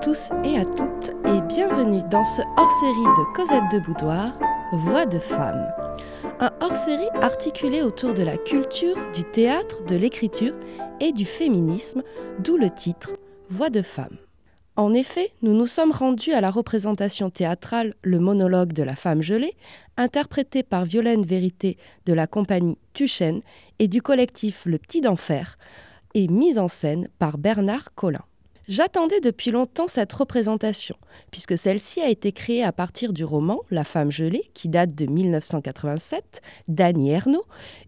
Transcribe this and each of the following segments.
tous et à toutes et bienvenue dans ce hors-série de Cosette de Boudoir, Voix de femme. Un hors-série articulé autour de la culture, du théâtre, de l'écriture et du féminisme, d'où le titre Voix de femme. En effet, nous nous sommes rendus à la représentation théâtrale Le monologue de la femme gelée, interprété par Violaine Vérité de la compagnie Tuchène et du collectif Le Petit d'Enfer, et mise en scène par Bernard Collin. J'attendais depuis longtemps cette représentation, puisque celle-ci a été créée à partir du roman La femme gelée, qui date de 1987, d'Annie Ernaux,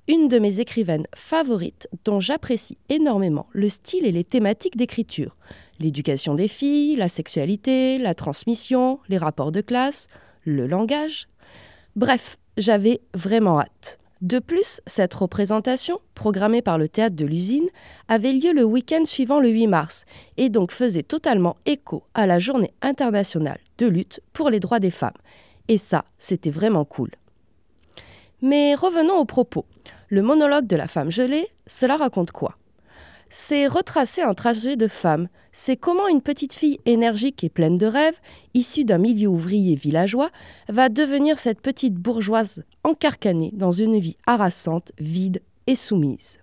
une de mes écrivaines favorites dont j'apprécie énormément le style et les thématiques d'écriture. L'éducation des filles, la sexualité, la transmission, les rapports de classe, le langage. Bref, j'avais vraiment hâte. De plus, cette représentation, programmée par le théâtre de l'usine, avait lieu le week-end suivant le 8 mars et donc faisait totalement écho à la journée internationale de lutte pour les droits des femmes. Et ça, c'était vraiment cool. Mais revenons au propos. Le monologue de la femme gelée, cela raconte quoi? C'est retracer un trajet de femme. C'est comment une petite fille énergique et pleine de rêves, issue d'un milieu ouvrier villageois, va devenir cette petite bourgeoise encarcanée dans une vie harassante, vide et soumise.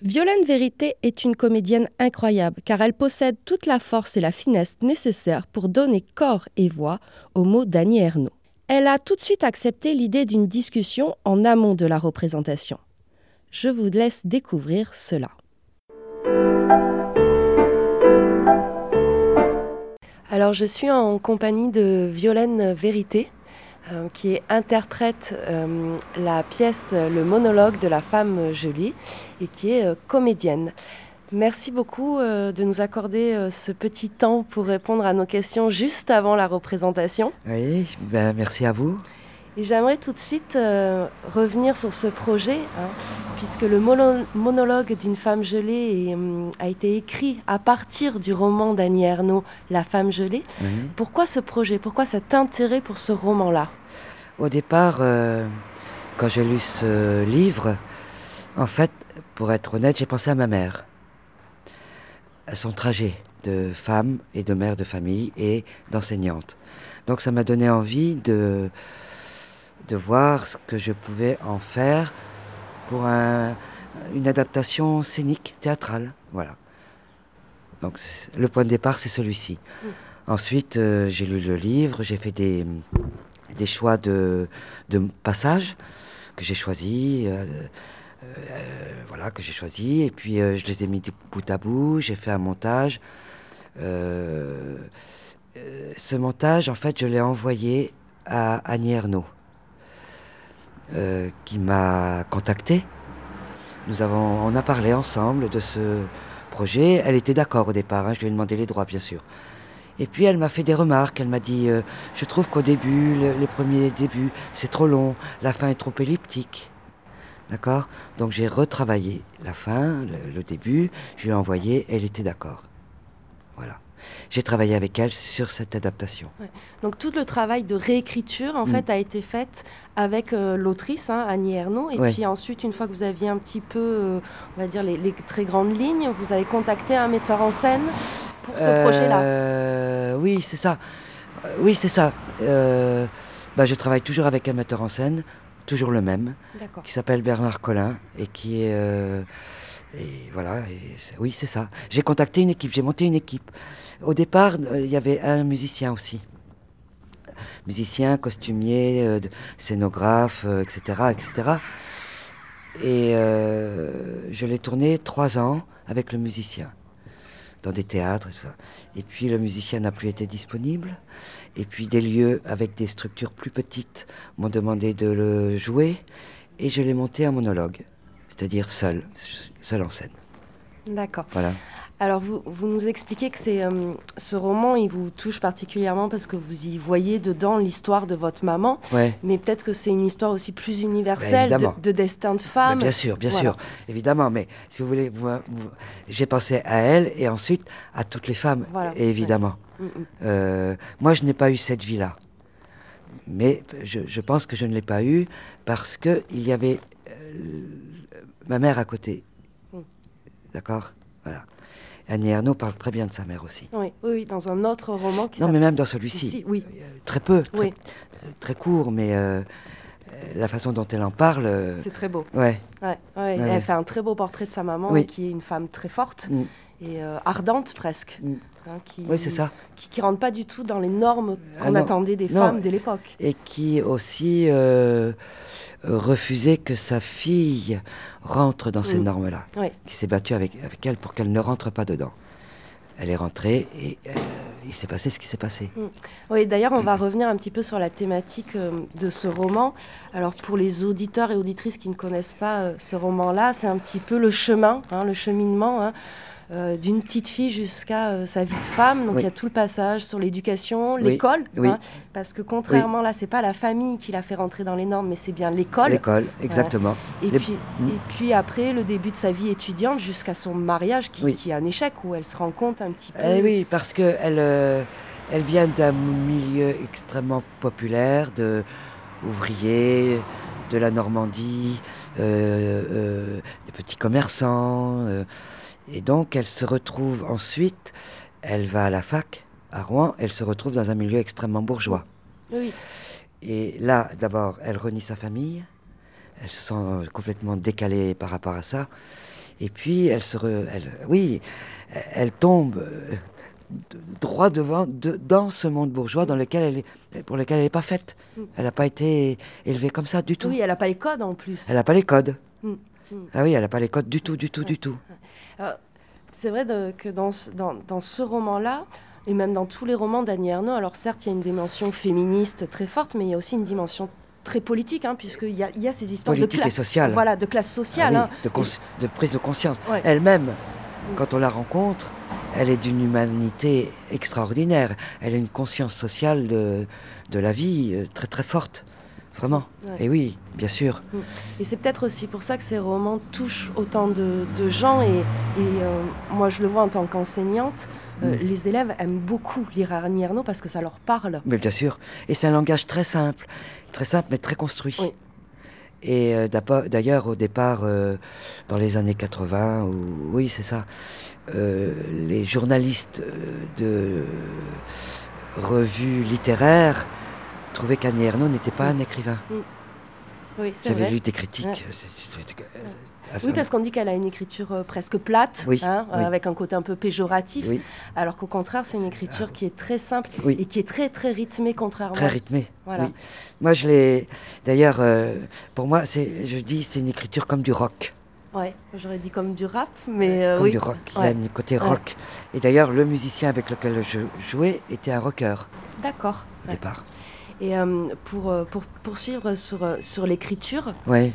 Violaine Vérité est une comédienne incroyable car elle possède toute la force et la finesse nécessaires pour donner corps et voix aux mots d'Annie Ernaux. Elle a tout de suite accepté l'idée d'une discussion en amont de la représentation. Je vous laisse découvrir cela. Alors je suis en compagnie de Violaine Vérité, euh, qui interprète euh, la pièce Le monologue de la femme gelée et qui est euh, comédienne. Merci beaucoup de nous accorder ce petit temps pour répondre à nos questions juste avant la représentation. Oui, ben, merci à vous. Et j'aimerais tout de suite euh, revenir sur ce projet, hein, puisque le monologue d'une femme gelée hum, a été écrit à partir du roman d'Annie Ernaux, La femme gelée. Pourquoi ce projet? Pourquoi cet intérêt pour ce roman-là? Au départ, euh, quand j'ai lu ce livre, en fait, pour être honnête, j'ai pensé à ma mère, à son trajet de femme et de mère de famille et d'enseignante. Donc ça m'a donné envie de de voir ce que je pouvais en faire pour une adaptation scénique, théâtrale. Voilà. Donc le point de départ, c'est celui-ci. Mm. Ensuite, euh, j'ai lu le livre, j'ai fait des, des choix de, de passages que j'ai choisis. Euh, euh, voilà, que j'ai choisi. Et puis, je les ai mis bout à bout. J'ai fait un montage. ce montage, en fait, je l'ai envoyé à Annie Ernaux. Euh, qui m'a contacté. Nous avons, on a parlé ensemble de ce projet. Elle était d'accord au départ, hein, je lui ai demandé les droits bien sûr. Et puis elle m'a fait des remarques, elle m'a dit euh, Je trouve qu'au début, les premiers débuts, c'est trop long, la fin est trop elliptique. D'accord? Donc j'ai retravaillé la fin, le début, je lui ai envoyé, elle était d'accord. Voilà j'ai travaillé avec elle sur cette adaptation. Donc tout le travail de réécriture en mm. fait a été fait avec euh, l'autrice hein, Annie Ernaux et puis ensuite une fois que vous aviez un petit peu euh, on va dire les, très grandes lignes, vous avez contacté un metteur en scène pour ce projet-là. Euh, oui, c'est ça. oui, c'est ça. Bah, je travaille toujours avec un metteur en scène, toujours le même, qui s'appelle Bernard Collin et qui est et voilà, et oui, c'est ça. J'ai contacté une équipe, j'ai monté une équipe. Au départ, euh, il y avait un musicien aussi. Musicien, costumier, euh, scénographe, etc., euh, etc. Et je l'ai tourné trois ans avec le musicien, dans des théâtres et tout ça. Et puis le musicien n'a plus été disponible. Et puis des lieux avec des structures plus petites m'ont demandé de le jouer. Et je l'ai monté un monologue c'est-à-dire seul, seul en scène. D'accord. Voilà. Alors vous, vous, nous expliquez que c'est euh, ce roman, il vous touche particulièrement parce que vous y voyez dedans l'histoire de votre maman. Ouais. Mais peut-être que c'est une histoire aussi plus universelle bah, de, destin de femme. bien sûr, bien sûr, évidemment. Mais si vous voulez, j'ai pensé à elle et ensuite à toutes les femmes, évidemment. Mm, mm. Euh, moi, je n'ai pas eu cette vie-là. Mais je, je, pense que je ne l'ai pas eue parce qu'il y avait euh, ma mère à côté. Mm. D'accord? Voilà. Annie Ernaux parle très bien de sa mère aussi. Oui, oui, dans un autre roman qui Non, mais même dans celui-ci. Oui. Très peu, très, très court, mais la façon dont elle en parle. C'est très beau. Ouais. ouais, Elle fait un très beau portrait de sa maman, qui est une femme très forte mm. et ardente presque. Mm. Hein, qui, oui, c'est ça. Qui ne rentre pas du tout dans les normes ah qu'on attendait des femmes de l'époque. Et qui aussi euh, refusait que sa fille rentre dans ces mm. normes-là. Qui s'est battue avec, avec elle pour qu'elle ne rentre pas dedans. Elle est rentrée et euh, il s'est passé ce qui s'est passé. Mm. Oui, d'ailleurs, on va revenir un petit peu sur la thématique euh, de ce roman. Alors, pour les auditeurs et auditrices qui ne connaissent pas ce roman-là, c'est un petit peu le chemin, hein, le cheminement. Hein, euh, d'une petite fille jusqu'à euh, sa vie de femme. Donc il y a tout le passage sur l'éducation, l'école, hein, parce que contrairement là, c'est pas la famille qui l'a fait rentrer dans les normes, mais c'est bien l'école. L'école, exactement. Et, puis, mm. et puis après, le début de sa vie étudiante jusqu'à son mariage, qui, qui, est un échec, où elle se rend compte un petit peu. Eh oui, parce que elle, euh, elle vient d'un milieu extrêmement populaire, de ouvriers, de la Normandie, des petits commerçants. Et donc, elle se retrouve ensuite, elle va à la fac à Rouen, elle se retrouve dans un milieu extrêmement bourgeois. Oui. Et là, d'abord, elle renie sa famille, elle se sent complètement décalée par rapport à ça. Et puis, elle se. elle, oui, elle tombe euh, droit devant, dans ce monde bourgeois dans lequel elle est, pour lequel elle n'est pas faite. Mm. Elle n'a pas été élevée comme ça du tout. Oui, elle n'a pas les codes en plus. Elle n'a pas les codes. Mm. Mm. Ah oui, elle n'a pas les codes du tout, du tout, du tout. Euh, c'est vrai que dans, dans, ce roman-là, et même dans tous les romans d'Annie Ernaux, alors certes, il y a une dimension féministe très forte, mais il y a aussi une dimension très politique, hein, puisqu'il y, y, a ces histoires de classe. sociale. Voilà, de classe sociale. Ah hein. de, prise de conscience. Elle-même, quand on la rencontre, elle est d'une humanité extraordinaire. Elle a une conscience sociale de, de la vie euh, très très forte. Vraiment. Et oui, bien sûr. Mm. Et c'est peut-être aussi pour ça que ces romans touchent autant de, gens. Et, euh, moi, je le vois en tant qu'enseignante. Euh, mm. Les élèves aiment beaucoup lire Ernaux parce que ça leur parle. Mais bien sûr. Et c'est un langage très simple. Très simple, mais très construit. Et euh, d'ailleurs, au départ, dans les années 80, oui, c'est ça, les journalistes de revues littéraires trouvait qu'Annie Ernaux n'était pas un écrivain. Mm. Oui, J'avais lu des critiques. Oui, parce qu'on dit qu'elle a une écriture euh, presque plate, hein, euh, avec un côté un peu péjoratif, alors qu'au contraire, c'est une écriture qui est très simple et qui est très très rythmée, contrairement. Très rythmée. Voilà. Moi, je l'ai. D'ailleurs, euh, pour moi, c'est, je dis, c'est une écriture comme du rock. Ouais, j'aurais dit comme du rap, mais comme du rock. Il y a un côté rock. Et d'ailleurs, le musicien avec lequel je jouais était un rocker. D'accord. Au départ. Et euh, pour, euh, pour poursuivre sur, euh, sur l'écriture, ouais.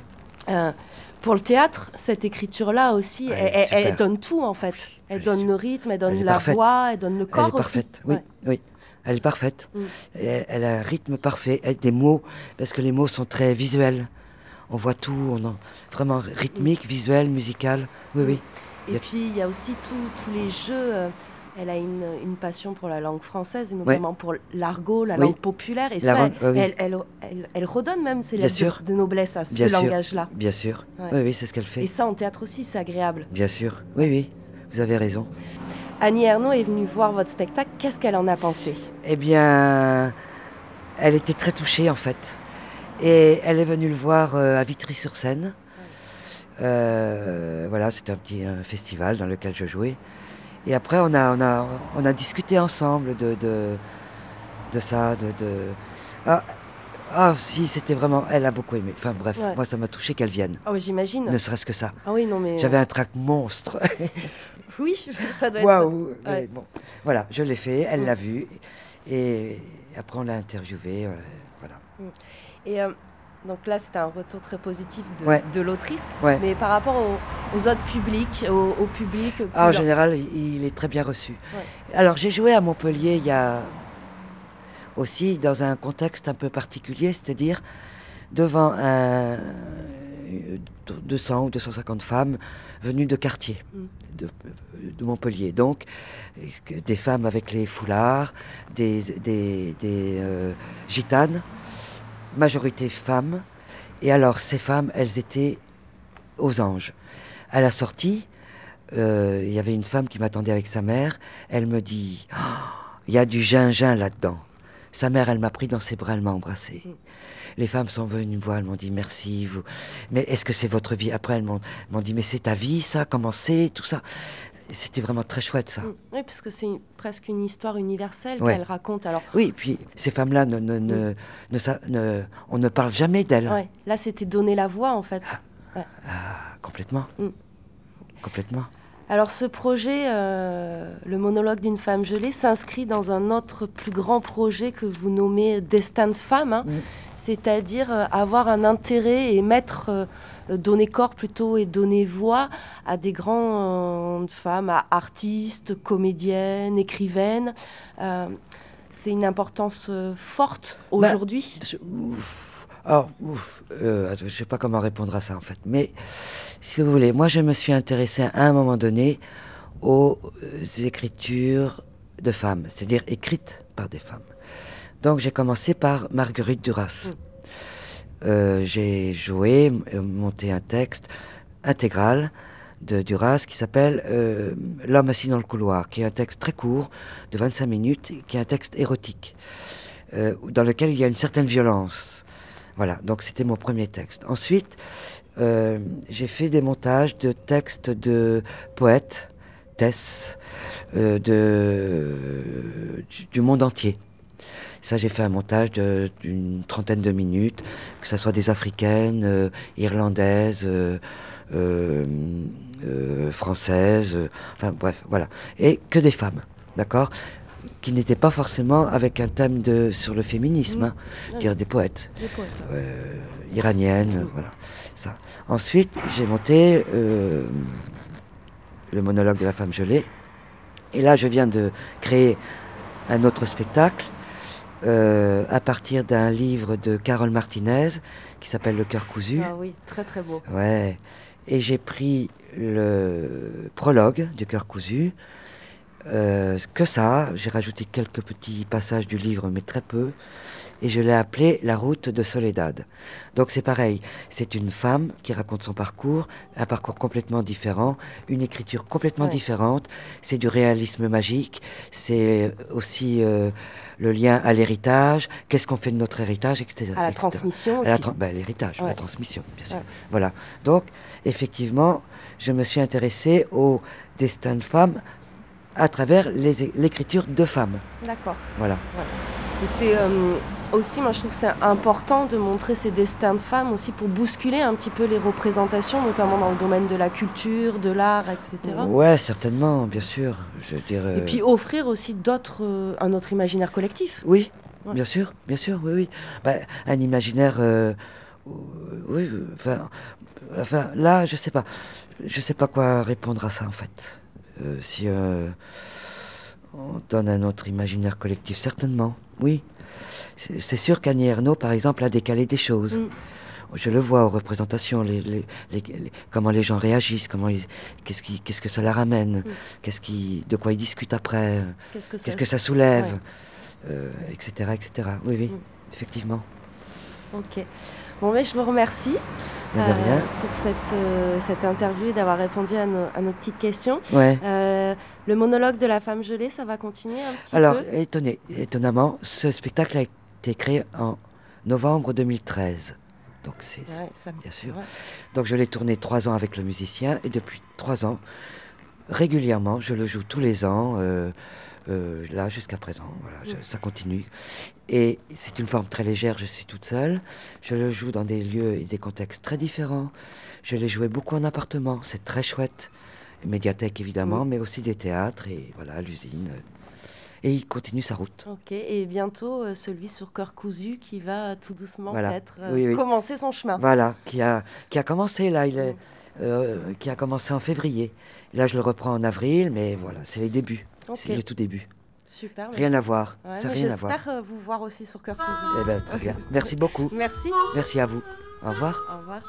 pour le théâtre, cette écriture-là aussi, elle, donne tout en fait. Elle donne le rythme, elle donne la voix, elle donne le corps. Elle est parfaite, oui, oui. Elle est parfaite. Mm. Elle, a un rythme parfait, elle, des mots, parce que les mots sont très visuels. On voit tout, on vraiment rythmique, visuel, musical. Oui, oui. Et puis il y a aussi tous les jeux. Elle a une, une, passion pour la langue française et notamment pour l'argot, la langue populaire. Et ça, elle, elle, elle, redonne même ses lettres de, noblesse à ce langage-là. Bien sûr. Oui, oui, c'est ce qu'elle fait. Et ça, en théâtre aussi, c'est agréable. Bien sûr. Oui, oui. Vous avez raison. Annie Ernaux est venue voir votre spectacle. Qu'est-ce qu'elle en a pensé? Eh bien, elle était très touchée en fait. Et elle est venue le voir euh, à Vitry-sur-Seine. Euh, voilà, c'était un petit festival dans lequel je jouais. Et après, on a, on a, on a discuté ensemble de, de, de ça, de... de... Ah, ah, si, c'était vraiment. Elle a beaucoup aimé. Enfin bref, moi ça m'a touché qu'elle vienne. Ah oui, j'imagine. Ne serait-ce que ça. Ah oui, non mais. J'avais un trac monstre. oui, ça doit Waouh. Bon, voilà, je l'ai fait. Elle mm. l'a vu et après on l'a interviewé. Euh, voilà. Mm. Et euh, donc là, c'est un retour très positif de, l'autrice. Mais par rapport aux, autres publics, au, public. Ah, en général, il est très bien reçu. Alors, j'ai joué à Montpellier il y a aussi dans un contexte un peu particulier, c'est-à-dire devant un 200 ou 250 femmes venues de quartier mm. de, Montpellier. Donc, des femmes avec les foulards, des, des, euh, gitanes majorité femmes. Et alors, ces femmes, elles étaient aux anges. À la sortie, euh, il y avait une femme qui m'attendait avec sa mère. Elle me dit, oh, il y a du gingin là-dedans. Sa mère, elle m'a pris dans ses bras, elle m'a embrassé. Mm. Les femmes sont venues me voir, elles m'ont dit merci. Vous... Mais est-ce que c'est votre vie? Après, elles m'ont dit mais c'est ta vie, ça? Comment c'est? Tout ça. C'était vraiment très chouette, ça. Mm. Oui, parce que c'est presque une histoire universelle qu'elle raconte. Alors... Oui, puis ces femmes-là, ne, ne, ne, ne, on ne parle jamais d'elles. Ouais. Là, c'était donner la voix, en fait. Ah, ah complètement. Mm. Complètement. Alors ce projet, euh, le monologue d'une femme gelée, s'inscrit dans un autre plus grand projet que vous nommez Destin de femme, hein. mm. c'est-à-dire euh, avoir un intérêt et mettre, euh, donner corps plutôt et donner voix à des grandes femmes, à artistes, comédiennes, écrivaines. c'est une importance forte bah, aujourd'hui. Alors, je ne sais pas comment répondre à ça en fait, mais si vous voulez, moi je me suis intéressé à un moment donné aux écritures de femmes, c'est-à-dire écrites par des femmes. Donc j'ai commencé par Marguerite Duras. Mm. Euh, j'ai joué, euh, monté un texte intégral de Duras qui s'appelle euh, L'homme assis dans le couloir, qui est un texte très court, de 25 minutes, qui est un texte érotique, dans lequel il y a une certaine violence. Voilà, donc c'était mon premier texte. Ensuite, j'ai fait des montages de textes de poètes, Tess, de, du, monde entier. Ça, j'ai fait un montage d'une trentaine de minutes, que ce soit des africaines, euh, irlandaises, françaises, enfin bref, voilà. Et que des femmes, d'accord? Qui n'étaient pas forcément avec un thème de, sur le féminisme, hein, mmh. dire des poètes, iraniennes, voilà. Ça. Ensuite, j'ai monté euh, le monologue de la femme gelée. Et là, je viens de créer un autre spectacle euh, à partir d'un livre de Carole Martinez qui s'appelle Le cœur cousu. Ah oui, très très beau. Ouais. Et j'ai pris le prologue du cœur cousu. Euh, que ça, j'ai rajouté quelques petits passages du livre, mais très peu et je l'ai appelée La route de Soledad. Donc c'est pareil, c'est une femme qui raconte son parcours, un parcours complètement différent, une écriture complètement différente, c'est du réalisme magique, c'est aussi euh, le lien à l'héritage, qu'est-ce qu'on fait de notre héritage, etc. À la transmission aussi. Ben, l'héritage, la transmission, bien sûr. Voilà. Donc, effectivement, je me suis intéressé au destin de femmes à travers l'écriture de femmes. D'accord. Voilà. C'est euh, aussi, moi je trouve que c'est important de montrer ces destins de femmes aussi pour bousculer un petit peu les représentations, notamment dans le domaine de la culture, de l'art, etc. Ouais, certainement, bien sûr. Je dirais... Et puis offrir aussi d'autres, euh, un autre imaginaire collectif. Oui, bien sûr, bien sûr, oui, oui. Bah, un imaginaire, euh, oui, enfin, enfin, là, je sais pas, je sais pas quoi répondre à ça en fait. Euh, si on donne un autre imaginaire collectif, certainement, oui. C'est sûr qu'Annie Ernaux, par exemple, a décalé des choses. Mm. Je le vois aux représentations, les, comment les gens réagissent, comment qu'est-ce, qui, qu'est-ce que ça leur amène, mm. qu'est-ce qui, de quoi ils discutent après, qu'est-ce que ça, soulève, etc., etc. Oui, oui, mm. effectivement. Ok. Bon, mais je vous remercie euh, pour cette, euh, cette interview et d'avoir répondu à nos, à nos, petites questions. Ouais. Euh, le monologue de la femme gelée, ça va continuer un petit Alors, peu? étonné, étonnamment, ce spectacle a été créé en novembre 2013. Donc c'est bien sûr. Donc je l'ai tourné trois ans avec le musicien et depuis trois ans, régulièrement, je le joue tous les ans. Euh, là jusqu'à présent. Voilà, ça continue. Et c'est une forme très légère, je suis toute seule. Je le joue dans des lieux et des contextes très différents. Je l'ai joué beaucoup en appartement, c'est très chouette. Médiathèque évidemment, mais aussi des théâtres et voilà, l'usine. Et il continue sa route. Ok, et bientôt euh, celui sur Cœur Cousu qui va tout doucement peut-être euh, commencer son chemin. Voilà, qui a, qui a commencé là, il est, qui a commencé en février. Là, je le reprends en avril, mais voilà, c'est les débuts. C'est le tout début. Super. Rien à voir. ça rien à voir. J'espère euh, vous voir aussi sur Cœur Eh ben, très bien. Merci beaucoup. Merci. Merci à vous. Au revoir. Au revoir.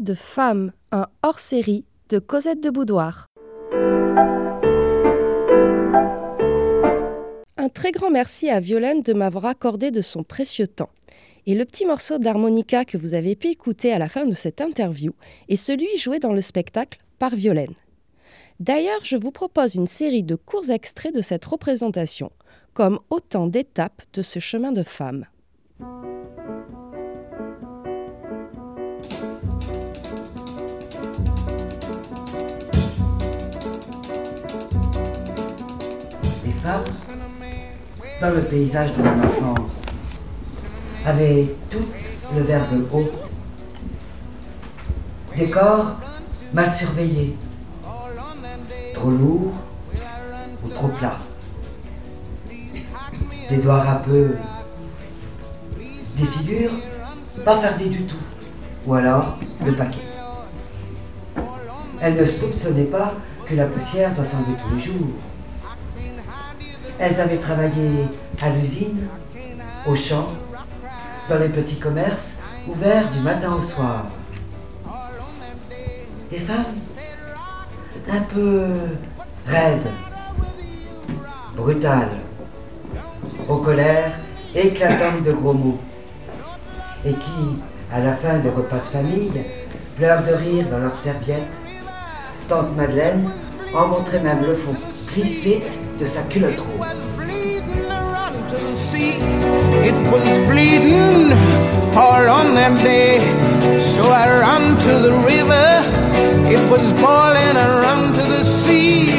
De femme, un hors-série de Cosette de Boudoir. Un très grand merci à Violaine de m'avoir accordé de son précieux temps. Et le petit morceau d'harmonica que vous avez pu écouter à la fin de cette interview est celui joué dans le spectacle par Violaine. D'ailleurs, je vous propose une série de courts extraits de cette représentation, comme autant d'étapes de ce chemin de femme. Dans le paysage de mon enfance, avaient tout le verre de haut. Des corps mal surveillés, trop lourds ou trop plats. Des doigts râpeux, des figures pas fardées du tout, ou alors le paquet. Elles ne soupçonnaient pas que la poussière doit s'enlever tous les jours. Elles avaient travaillé à l'usine, au champ, dans les petits commerces, ouverts du matin au soir. Des femmes un peu raides, brutales, aux colères éclatantes de gros mots, et qui, à la fin des repas de famille, pleurent de rire dans leurs serviettes. Tante Madeleine en montrait même le fond glissé de sa culotte rouge. It was bleeding all on that day. So I ran to the river. It was boiling, I ran to the sea.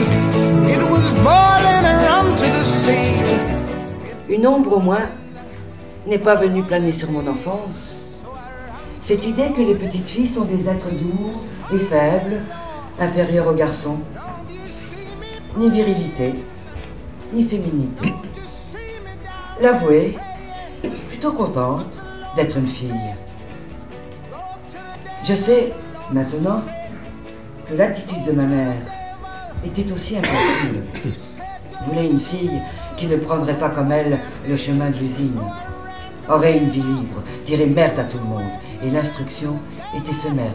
It was boiling, I ran to the sea. Une ombre au moins n'est pas venue planer sur mon enfance. Cette idée que les petites filles sont des êtres doux et faibles, inférieurs aux garçons. Ni virilité, ni féminité. L'avouer, plutôt contente d'être une fille. Je sais, maintenant, que l'attitude de ma mère était aussi incompréhensible. Voulait une fille qui ne prendrait pas comme elle le chemin de l'usine, aurait une vie libre, dirait merde à tout le monde, et l'instruction était ce merde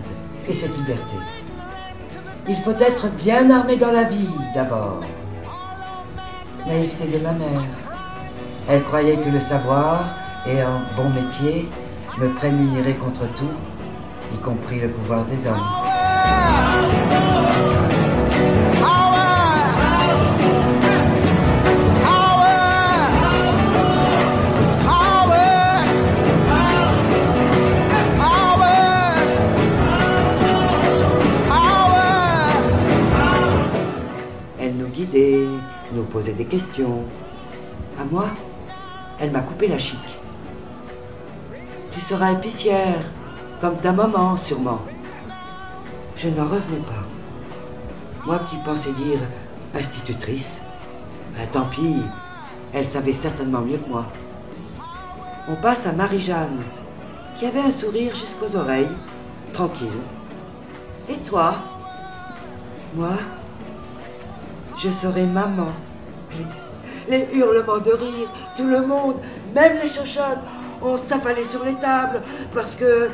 et cette liberté. Il faut être bien armé dans la vie d'abord. Naïveté de ma mère. Elle croyait que le savoir et un bon métier me prémunirait contre tout, y compris le pouvoir des hommes. Des questions. À moi, elle m'a coupé la chic. Tu seras épicière, comme ta maman, sûrement. Je n'en revenais pas. Moi qui pensais dire institutrice, ben, tant pis, elle savait certainement mieux que moi. On passe à Marie-Jeanne, qui avait un sourire jusqu'aux oreilles, tranquille. Et toi? Moi Je serai maman. Les hurlements de rire, tout le monde, même les chochottes, on s'affalait sur les tables parce que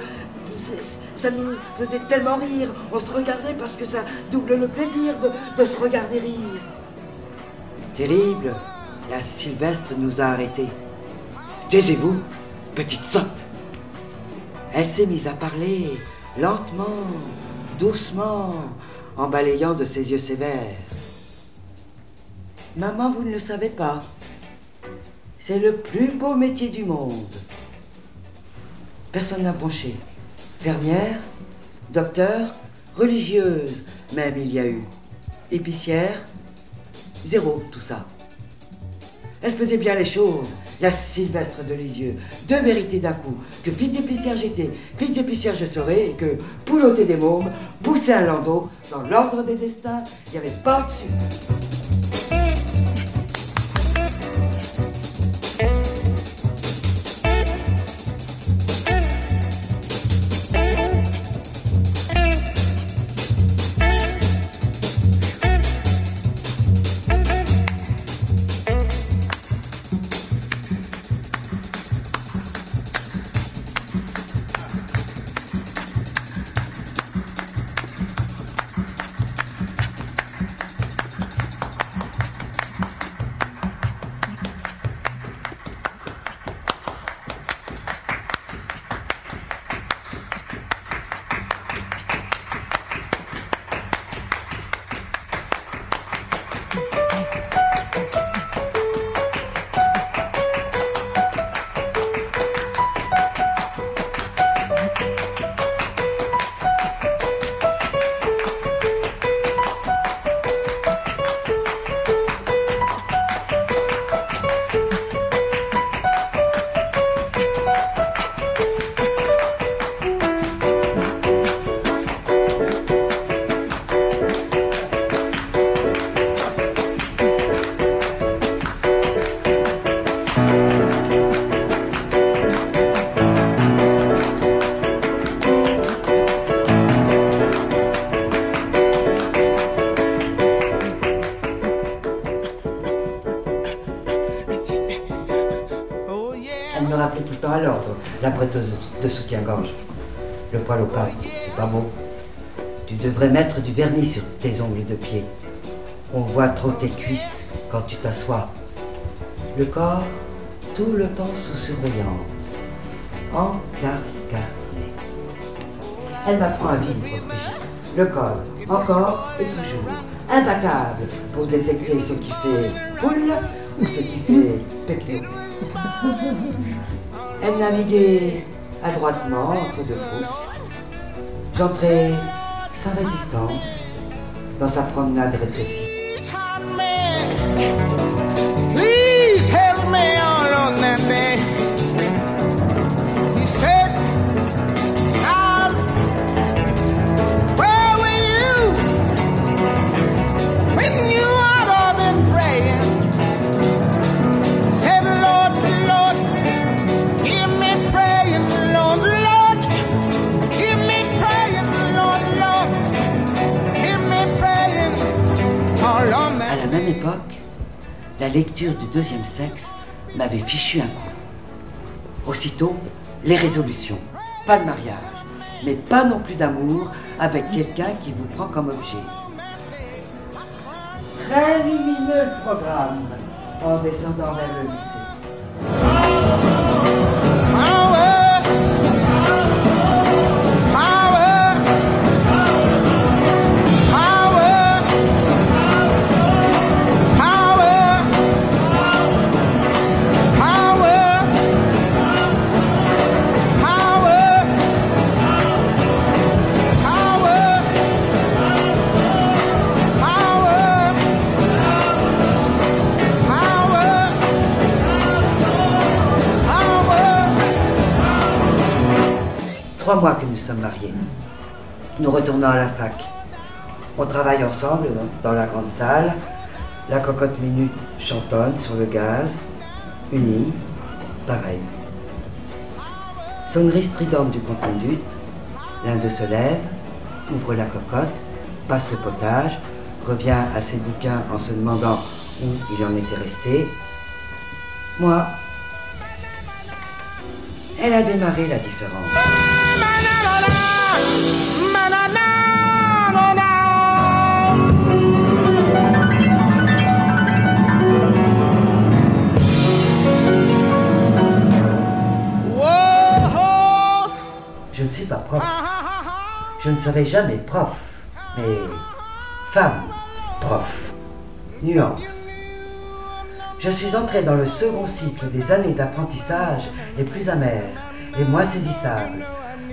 ça nous faisait tellement rire. On se regardait parce que ça double le plaisir de, se regarder rire. Terrible, la Sylvestre nous a arrêtés. Taisez-vous, petite sotte. Elle s'est mise à parler, lentement, doucement, en balayant de ses yeux sévères. Maman, vous ne le savez pas. C'est le plus beau métier du monde. Personne n'a penché. Fermière, docteur, religieuse, même il y a eu. Épicière, zéro tout ça. Elle faisait bien les choses, la Sylvestre de Lisieux. Deux vérités d'un coup. Que fille d'épicière j'étais, fille d'épicière je serais, et que pouloter des mômes, pousser un landau, dans l'ordre des destins, il n'y avait pas au-dessus. prêteuse soutien-gorge. Le poil au pas, c'est pas beau. Tu devrais mettre du vernis sur tes ongles de pied. On voit trop tes cuisses quand tu t'assois. Le corps, tout le temps sous surveillance. Encarcané. Elle m'apprend à vivre, Le col, encore et toujours. Imbattable pour détecter ce qui fait poule ou ce qui fait pecno. Elle naviguait adroitement entre deux fosses. J'entrais sans résistance dans sa promenade rétrécie. La lecture du deuxième sexe m'avait fichu un coup. Aussitôt, les résolutions. Pas de mariage, mais pas non plus d'amour avec quelqu'un qui vous prend comme objet. Très lumineux programme en descendant vers le lycée. Trois mois que nous sommes mariés. Nous retournons à la fac. On travaille ensemble dans, la grande salle. La cocotte minute chantonne sur le gaz. Unis, pareil. Sonnerie stridente du conduite. L'un d'eux se lève, ouvre la cocotte, passe le potage, revient à ses bouquins en se demandant où il en était resté. Moi, elle a démarré la différence. Je ne suis pas prof. Je ne serai jamais prof, mais femme prof. Nuance. Je suis entré dans le second cycle des années d'apprentissage les plus amères, les moins saisissables.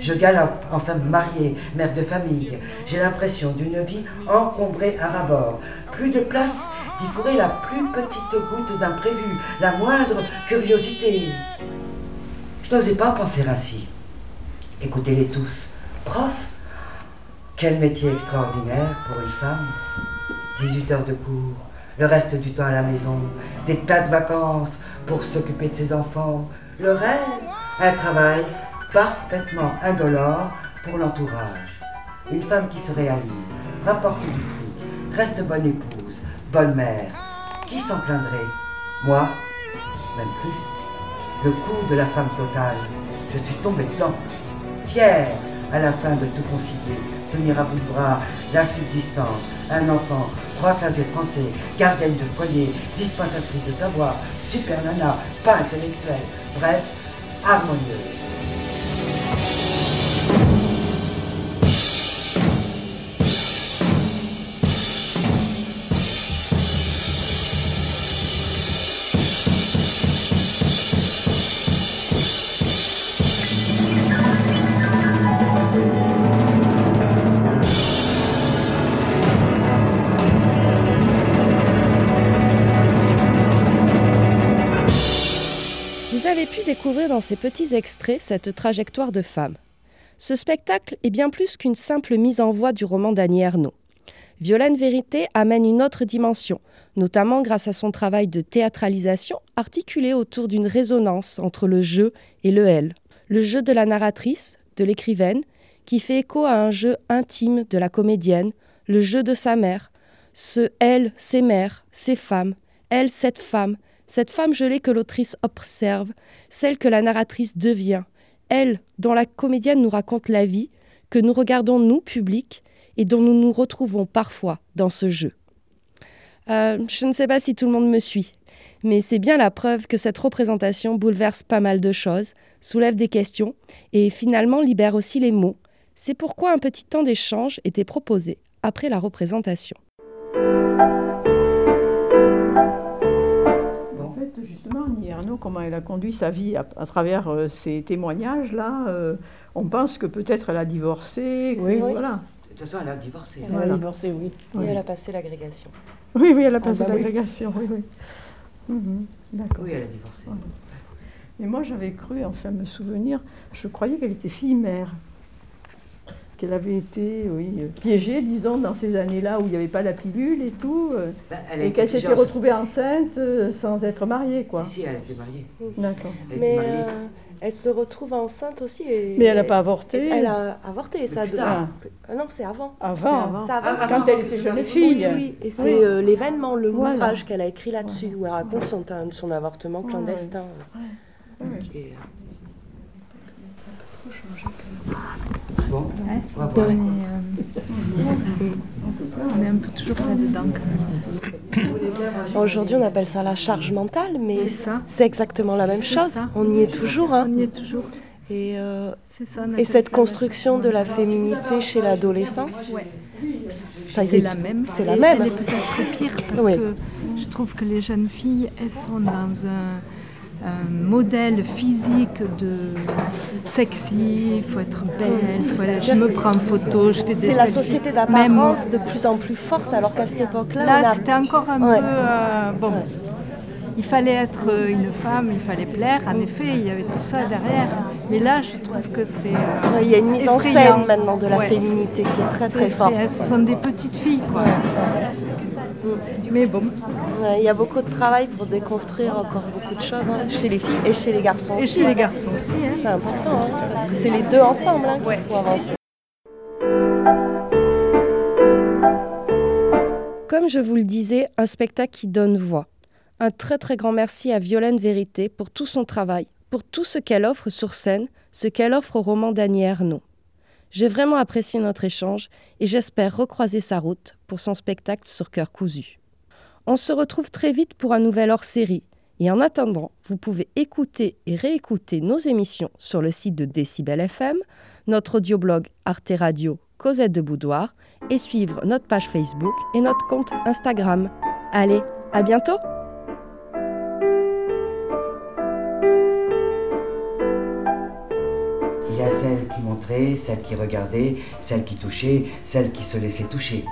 Je galope en femme mariée, mère de famille. J'ai l'impression d'une vie encombrée à rabord. Plus de place d'y la plus petite goutte d'imprévu, la moindre curiosité. Je n'osais pas penser ainsi. Écoutez-les tous. Prof Quel métier extraordinaire pour une femme. 18 heures de cours, le reste du temps à la maison, des tas de vacances pour s'occuper de ses enfants. Le rêve, un travail parfaitement indolore pour l'entourage. Une femme qui se réalise, rapporte du fric, reste bonne épouse, bonne mère. Qui s'en plaindrait? Moi Même plus. Le coup de la femme totale. Je suis tombé dedans fier à la fin de tout concilier, tenir à bout de bras la subsistance, un enfant, trois classes de français, gardienne de foyer, dispensatrice de savoir, super nana, pas intellectuelle, bref, harmonieuse. Découvrir dans ces petits extraits cette trajectoire de femme. Ce spectacle est bien plus qu'une simple mise en voix du roman d'Annie Ernaux. Violaine Vérité amène une autre dimension, notamment grâce à son travail de théâtralisation articulé autour d'une résonance entre le je et le elle. Le jeu de la narratrice, de l'écrivaine, qui fait écho à un jeu intime de la comédienne, le jeu de sa mère, ce elle, ses mères, ses femmes, elle, cette femme, cette femme gelée que l'autrice observe, celle que la narratrice devient, elle, dont la comédienne nous raconte la vie, que nous regardons nous, public, et dont nous nous retrouvons parfois dans ce jeu. Euh, je ne sais pas si tout le monde me suit, mais c'est bien la preuve que cette représentation bouleverse pas mal de choses, soulève des questions et finalement libère aussi les mots. C'est pourquoi un petit temps d'échange était proposé après la représentation. Comment elle a conduit sa vie à, travers euh, ces témoignages-là, euh, on pense que peut-être elle a divorcé. Oui, voilà. De toute façon, elle a divorcé. Elle a divorcé, oui. Et elle a passé l'agrégation. Oui, oui, elle a ah, passé bah l'agrégation, oui, oui. Mhm, d'accord. Oui, elle a divorcé. Mais moi, j'avais cru, enfin, me souvenir, je croyais qu'elle était fille-mère. Qu'elle avait été, oui, piégée, disons, dans ces années-là où il n'y avait pas la pilule et tout. Euh, bah, et qu'elle s'était retrouvée enceinte euh, sans être mariée, quoi. Si, si, elle était mariée. D'accord. Mais euh, elle se retrouve enceinte aussi. Et, mais elle n'a pas avorté. Elle a avorté, ça. Ah. non, c'est avant. Avant, quand elle était jeune fille. Oui, oui. Et c'est l'événement, le ouvrage qu'elle a écrit là-dessus, où elle raconte son, son avortement clandestin. Bon, on est un peu toujours là-dedans. Aujourd'hui, on appelle ça la charge mentale, mais c'est exactement la même chose. On y est toujours. Hein. On y est toujours. Et, euh, et cette construction de la féminité chez l'adolescence, c'est la même. C'est la même. Elle est peut-être pire parce que je trouve que les jeunes filles, elles sont dans un un modèle physique de sexy, il faut être belle, je me prends en photo, je fais des C'est la société d'apparence de plus en plus forte, alors qu'à cette époque-là... Là, c'était encore un peu... Euh, bon, il fallait être euh, une femme, il fallait plaire, en effet, il y avait tout ça derrière. Mais là, je trouve que c'est... Euh, il y a une mise en scène maintenant de la féminité qui est très très forte. Ce sont des petites filles, quoi. Mais bon. Il y a beaucoup de travail pour déconstruire encore beaucoup de choses hein, chez les filles et chez les garçons. Et chez les garçons aussi. Hein. C'est important, hein, parce que c'est les deux ensemble qu'il faut avancer. Comme je vous le disais, un spectacle qui donne voix. Un très très grand merci à Violaine Vérité pour tout son travail, pour tout ce qu'elle offre sur scène, ce qu'elle offre au roman d'Annie Ernaux. J'ai vraiment apprécié notre échange et j'espère recroiser sa route pour son spectacle sur cœur cousu. On se retrouve très vite pour un nouvel hors-série. Et en attendant, vous pouvez écouter et réécouter nos émissions sur le site de Décibel FM, notre audioblog Arte Radio Cosette de Boudoir et suivre notre page Facebook et notre compte Instagram. Allez, à bientôt! Y a celles qui montraient, celles qui regardaient, celles qui touchaient, celles qui se laissaient toucher.